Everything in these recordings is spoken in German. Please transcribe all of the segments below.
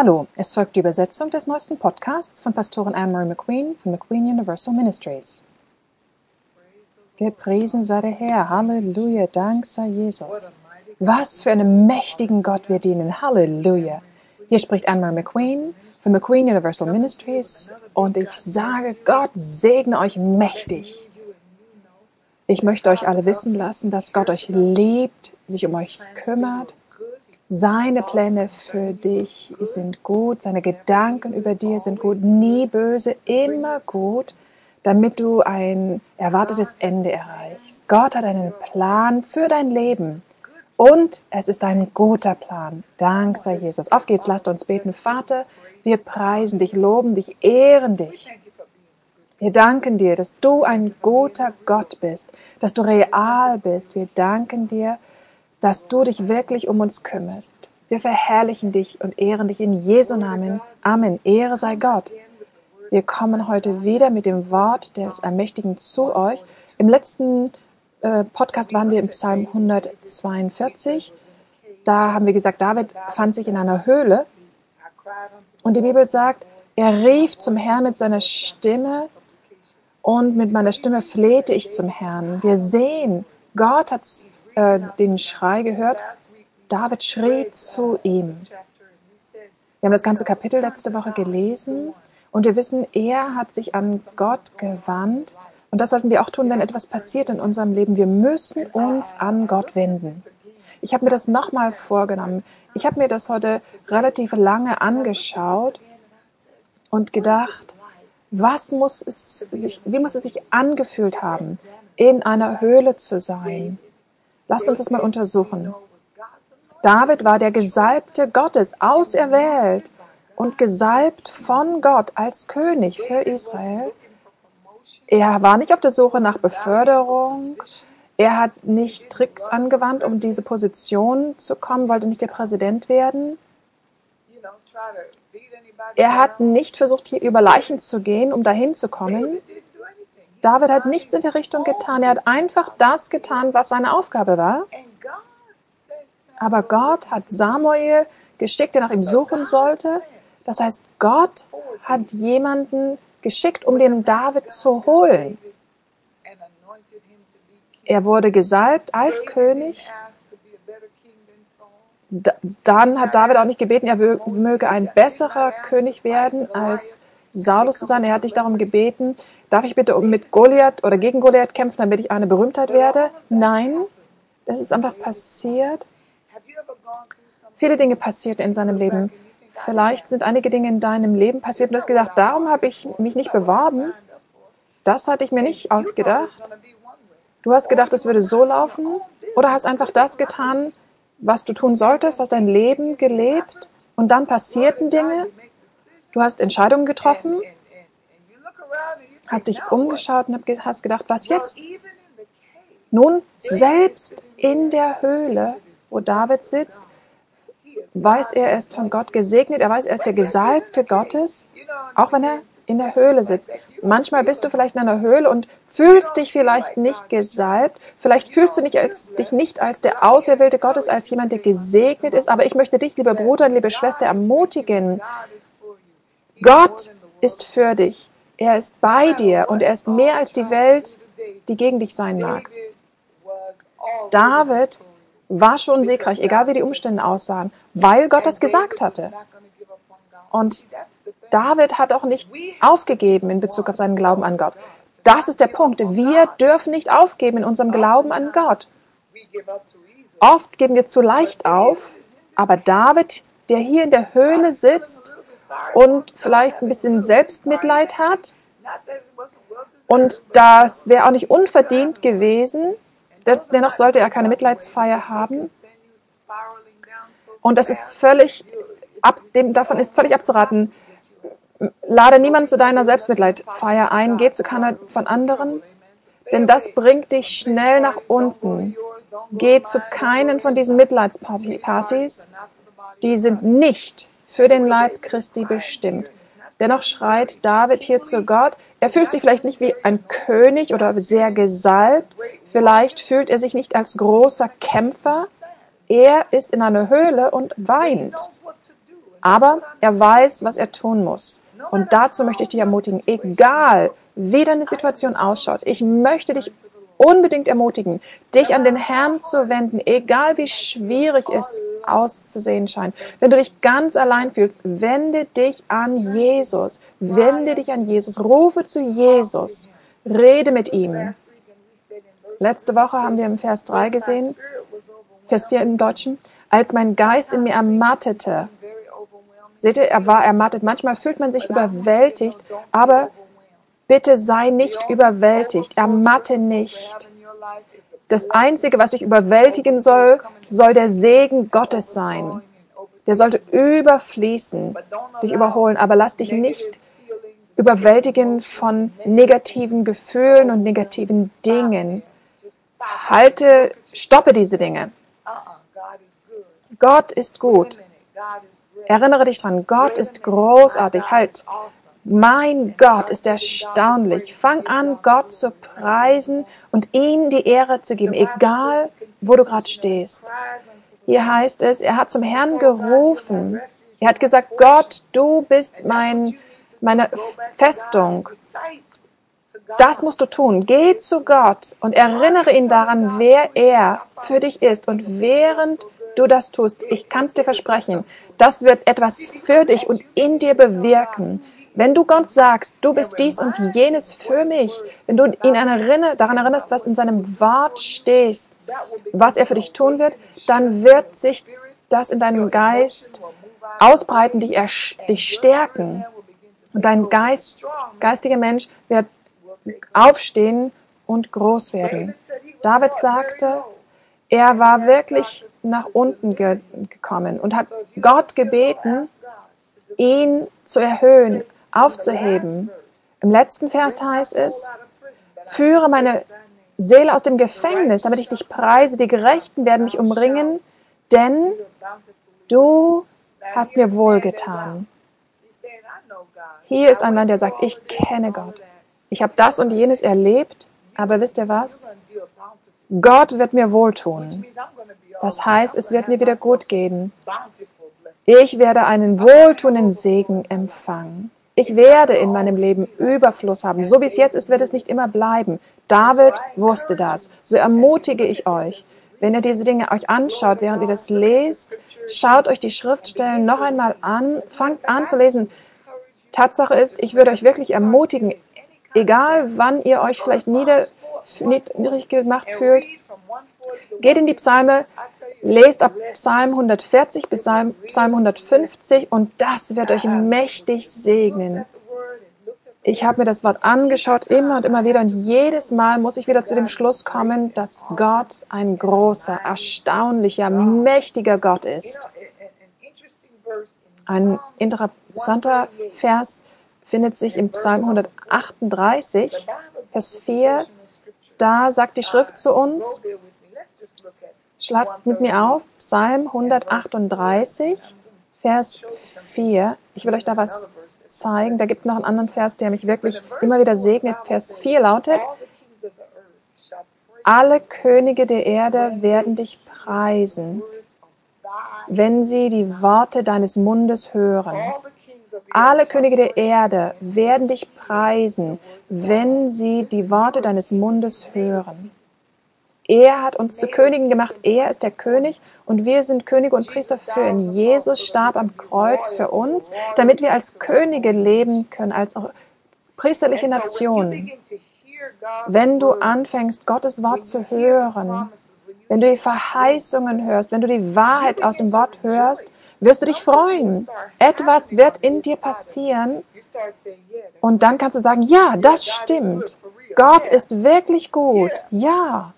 Hallo, es folgt die Übersetzung des neuesten Podcasts von Pastorin Anne-Marie McQueen von McQueen Universal Ministries. Gepriesen sei der Herr, Halleluja, Dank sei Jesus. Was für einen mächtigen Gott wir dienen, Halleluja. Hier spricht Anne-Marie McQueen von McQueen Universal Ministries und ich sage, Gott segne euch mächtig. Ich möchte euch alle wissen lassen, dass Gott euch liebt, sich um euch kümmert seine Pläne für dich sind gut, seine Gedanken über dir sind gut, nie böse, immer gut, damit du ein erwartetes Ende erreichst. Gott hat einen Plan für dein Leben und es ist ein guter Plan. Dank sei Jesus. Auf geht's, lasst uns beten. Vater, wir preisen dich, loben dich, ehren dich. Wir danken dir, dass du ein guter Gott bist, dass du real bist. Wir danken dir, du dich wirklich um uns kümmerst. Wir verherrlichen dich und ehren dich in Jesu Namen. Amen. Ehre sei Gott. Wir kommen heute wieder mit dem Wort des Ermächtigen zu euch. Im letzten äh, Podcast waren wir im Psalm 142. Da haben wir gesagt, David fand sich in einer Höhle. Und die Bibel sagt, er rief zum Herrn mit seiner Stimme und mit meiner Stimme flehte ich zum Herrn. Wir sehen, Gott hat äh, den Schrei gehört. David schrie zu ihm. Wir haben das ganze Kapitel letzte Woche gelesen und wir wissen, er hat sich an Gott gewandt. Und das sollten wir auch tun, wenn etwas passiert in unserem Leben. Wir müssen uns an Gott wenden. Ich habe mir das nochmal vorgenommen. Ich habe mir das heute relativ lange angeschaut und gedacht, was muss es sich, wie muss es sich angefühlt haben, in einer Höhle zu sein? Lasst uns das mal untersuchen. David war der Gesalbte Gottes, auserwählt und gesalbt von Gott als König für Israel. Er war nicht auf der Suche nach Beförderung. Er hat nicht Tricks angewandt, um diese Position zu kommen, wollte nicht der Präsident werden. Er hat nicht versucht, hier über Leichen zu gehen, um dahin zu kommen. David hat nichts in der Richtung getan. Er hat einfach das getan, was seine Aufgabe war. Aber Gott hat Samuel geschickt, der nach ihm suchen sollte. Das heißt, Gott hat jemanden geschickt, um den David zu holen. Er wurde gesalbt als König. Dann hat David auch nicht gebeten, er möge ein besserer König werden als Saulus zu sein. Er hat dich darum gebeten, darf ich bitte mit Goliath oder gegen Goliath kämpfen, damit ich eine Berühmtheit werde? Nein, das ist einfach passiert. Viele Dinge passierten in seinem Leben. Vielleicht sind einige Dinge in deinem Leben passiert und du hast gedacht, darum habe ich mich nicht beworben. Das hatte ich mir nicht ausgedacht. Du hast gedacht, es würde so laufen oder hast einfach das getan, was du tun solltest, hast dein Leben gelebt und dann passierten Dinge Du hast Entscheidungen getroffen, hast dich umgeschaut und hast gedacht, was jetzt? Nun, selbst in der Höhle, wo David sitzt, weiß er, er ist von Gott gesegnet, er weiß, er ist der Gesalbte Gottes, auch wenn er in der Höhle sitzt. Manchmal bist du vielleicht in einer Höhle und fühlst dich vielleicht nicht gesalbt. Vielleicht fühlst du nicht als, dich nicht als der Auserwählte Gottes, als jemand, der gesegnet ist. Aber ich möchte dich, lieber Bruder und liebe Schwester, ermutigen. Gott ist für dich. Er ist bei dir und er ist mehr als die Welt, die gegen dich sein mag. David war schon siegreich, egal wie die Umstände aussahen, weil Gott das gesagt hatte. Und David hat auch nicht aufgegeben in Bezug auf seinen Glauben an Gott. Das ist der Punkt. Wir dürfen nicht aufgeben in unserem Glauben an Gott. Oft geben wir zu leicht auf, aber David, der hier in der Höhle sitzt und vielleicht ein bisschen Selbstmitleid hat. Und das wäre auch nicht unverdient gewesen. Dennoch sollte er keine Mitleidsfeier haben. Und das ist völlig ab, dem, davon ist völlig abzuraten. Lade niemanden zu deiner Selbstmitleidfeier ein, geh zu keiner von anderen, denn das bringt dich schnell nach unten. Geh zu keinen von diesen Mitleidspartys, die sind nicht für den Leib Christi bestimmt. Dennoch schreit David hier zu Gott. Er fühlt sich vielleicht nicht wie ein König oder sehr gesalbt. Vielleicht fühlt er sich nicht als großer Kämpfer. Er ist in einer Höhle und weint. Aber er weiß, was er tun muss. Und dazu möchte ich dich ermutigen, egal wie deine Situation ausschaut, ich möchte dich unbedingt ermutigen, dich an den Herrn zu wenden, egal wie schwierig es auszusehen scheint. Wenn du dich ganz allein fühlst, wende dich an Jesus. Wende dich an Jesus. Rufe zu Jesus. Rede mit ihm. Letzte Woche haben wir im Vers 3 gesehen, Vers 4 im Deutschen, als mein Geist in mir ermattete. Seht ihr, er war ermattet. Manchmal fühlt man sich überwältigt, aber bitte sei nicht überwältigt. Ermatte nicht. Das Einzige, was dich überwältigen soll, soll der Segen Gottes sein. Der sollte überfließen, dich überholen. Aber lass dich nicht überwältigen von negativen Gefühlen und negativen Dingen. Halte, stoppe diese Dinge. Gott ist gut. Erinnere dich dran, Gott ist großartig. Halt, mein Gott ist erstaunlich. Fang an, Gott zu preisen und ihm die Ehre zu geben, egal wo du gerade stehst. Hier heißt es, er hat zum Herrn gerufen. Er hat gesagt, Gott, du bist mein, meine Festung. Das musst du tun. Geh zu Gott und erinnere ihn daran, wer er für dich ist. Und während du das tust, ich kann es dir versprechen, das wird etwas für dich und in dir bewirken. Wenn du Gott sagst, du bist dies und jenes für mich, wenn du ihn erinner, daran erinnerst, was in seinem Wort steht, was er für dich tun wird, dann wird sich das in deinem Geist ausbreiten, dich, dich stärken. Und dein Geist, geistiger Mensch wird aufstehen und groß werden. David sagte, er war wirklich nach unten ge gekommen und hat Gott gebeten, ihn zu erhöhen, aufzuheben. Im letzten Vers heißt es, führe meine Seele aus dem Gefängnis, damit ich dich preise. Die Gerechten werden mich umringen, denn du hast mir wohlgetan. Hier ist ein Mann, der sagt, ich kenne Gott. Ich habe das und jenes erlebt, aber wisst ihr was? Gott wird mir wohltun. Das heißt, es wird mir wieder gut gehen. Ich werde einen wohltuenden Segen empfangen. Ich werde in meinem Leben Überfluss haben. So wie es jetzt ist, wird es nicht immer bleiben. David wusste das. So ermutige ich euch. Wenn ihr diese Dinge euch anschaut, während ihr das lest, schaut euch die Schriftstellen noch einmal an, fangt an zu lesen. Tatsache ist, ich würde euch wirklich ermutigen, egal wann ihr euch vielleicht niedrig gemacht fühlt, geht in die Psalme, lest ab Psalm 140 bis Psalm 150 und das wird euch mächtig segnen. Ich habe mir das Wort angeschaut, immer und immer wieder, und jedes Mal muss ich wieder zu dem Schluss kommen, dass Gott ein großer, erstaunlicher, mächtiger Gott ist. Ein interessanter Vers findet sich im Psalm 138, Vers 4. Da sagt die Schrift zu uns, schlagt mit mir auf, Psalm 138, Vers 4. Ich will euch da was zeigen. Da gibt es noch einen anderen Vers, der mich wirklich immer wieder segnet. Vers 4 lautet, alle Könige der Erde werden dich preisen, wenn sie die Worte deines Mundes hören. Alle Könige der Erde werden dich preisen, wenn sie die Worte deines Mundes hören. Er hat uns zu Königen gemacht. Er ist der König und wir sind Könige und Priester für ihn. Jesus starb am Kreuz für uns, damit wir als Könige leben können, als auch priesterliche Nation. Wenn du anfängst, Gottes Wort zu hören, wenn du die Verheißungen hörst, wenn du die Wahrheit aus dem Wort hörst, wirst du dich freuen. Etwas wird in dir passieren und dann kannst du sagen, ja, das stimmt. Gott ist wirklich gut. Ja.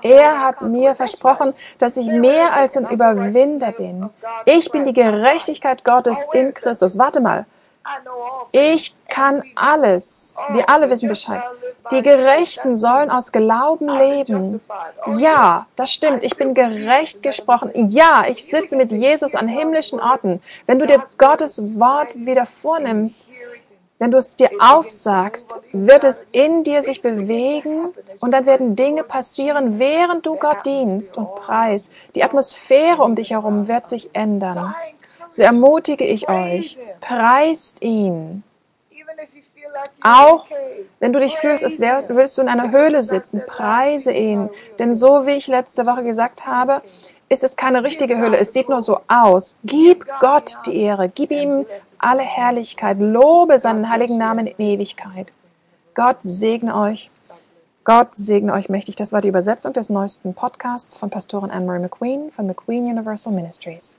Er hat mir versprochen, dass ich mehr als ein Überwinder bin. Ich bin die Gerechtigkeit Gottes in Christus. Warte mal. Ich kann alles. Wir alle wissen Bescheid. Die Gerechten sollen aus Glauben leben. Ja, das stimmt. Ich bin gerecht gesprochen. Ja, ich sitze mit Jesus an himmlischen Orten. Wenn du dir Gottes Wort wieder vornimmst, wenn du es dir aufsagst, wird es in dir sich bewegen und dann werden Dinge passieren, während du Gott dienst und preist. Die Atmosphäre um dich herum wird sich ändern. so ermutige ich euch, preist ihn. Auch wenn du dich fühlst, als würdest du in einer Höhle sitzen, preise ihn. Denn so wie ich letzte Woche gesagt habe, ist es keine richtige Höhle. Es sieht nur so aus. Gib Gott die Ehre. Gib ihm alle Herrlichkeit. Lobe seinen heiligen Namen in Ewigkeit. Gott segne euch. Gott segne euch mächtig. Das war die Übersetzung des neuesten Podcasts von Pastorin Anne-Marie McQueen von McQueen Universal Ministries.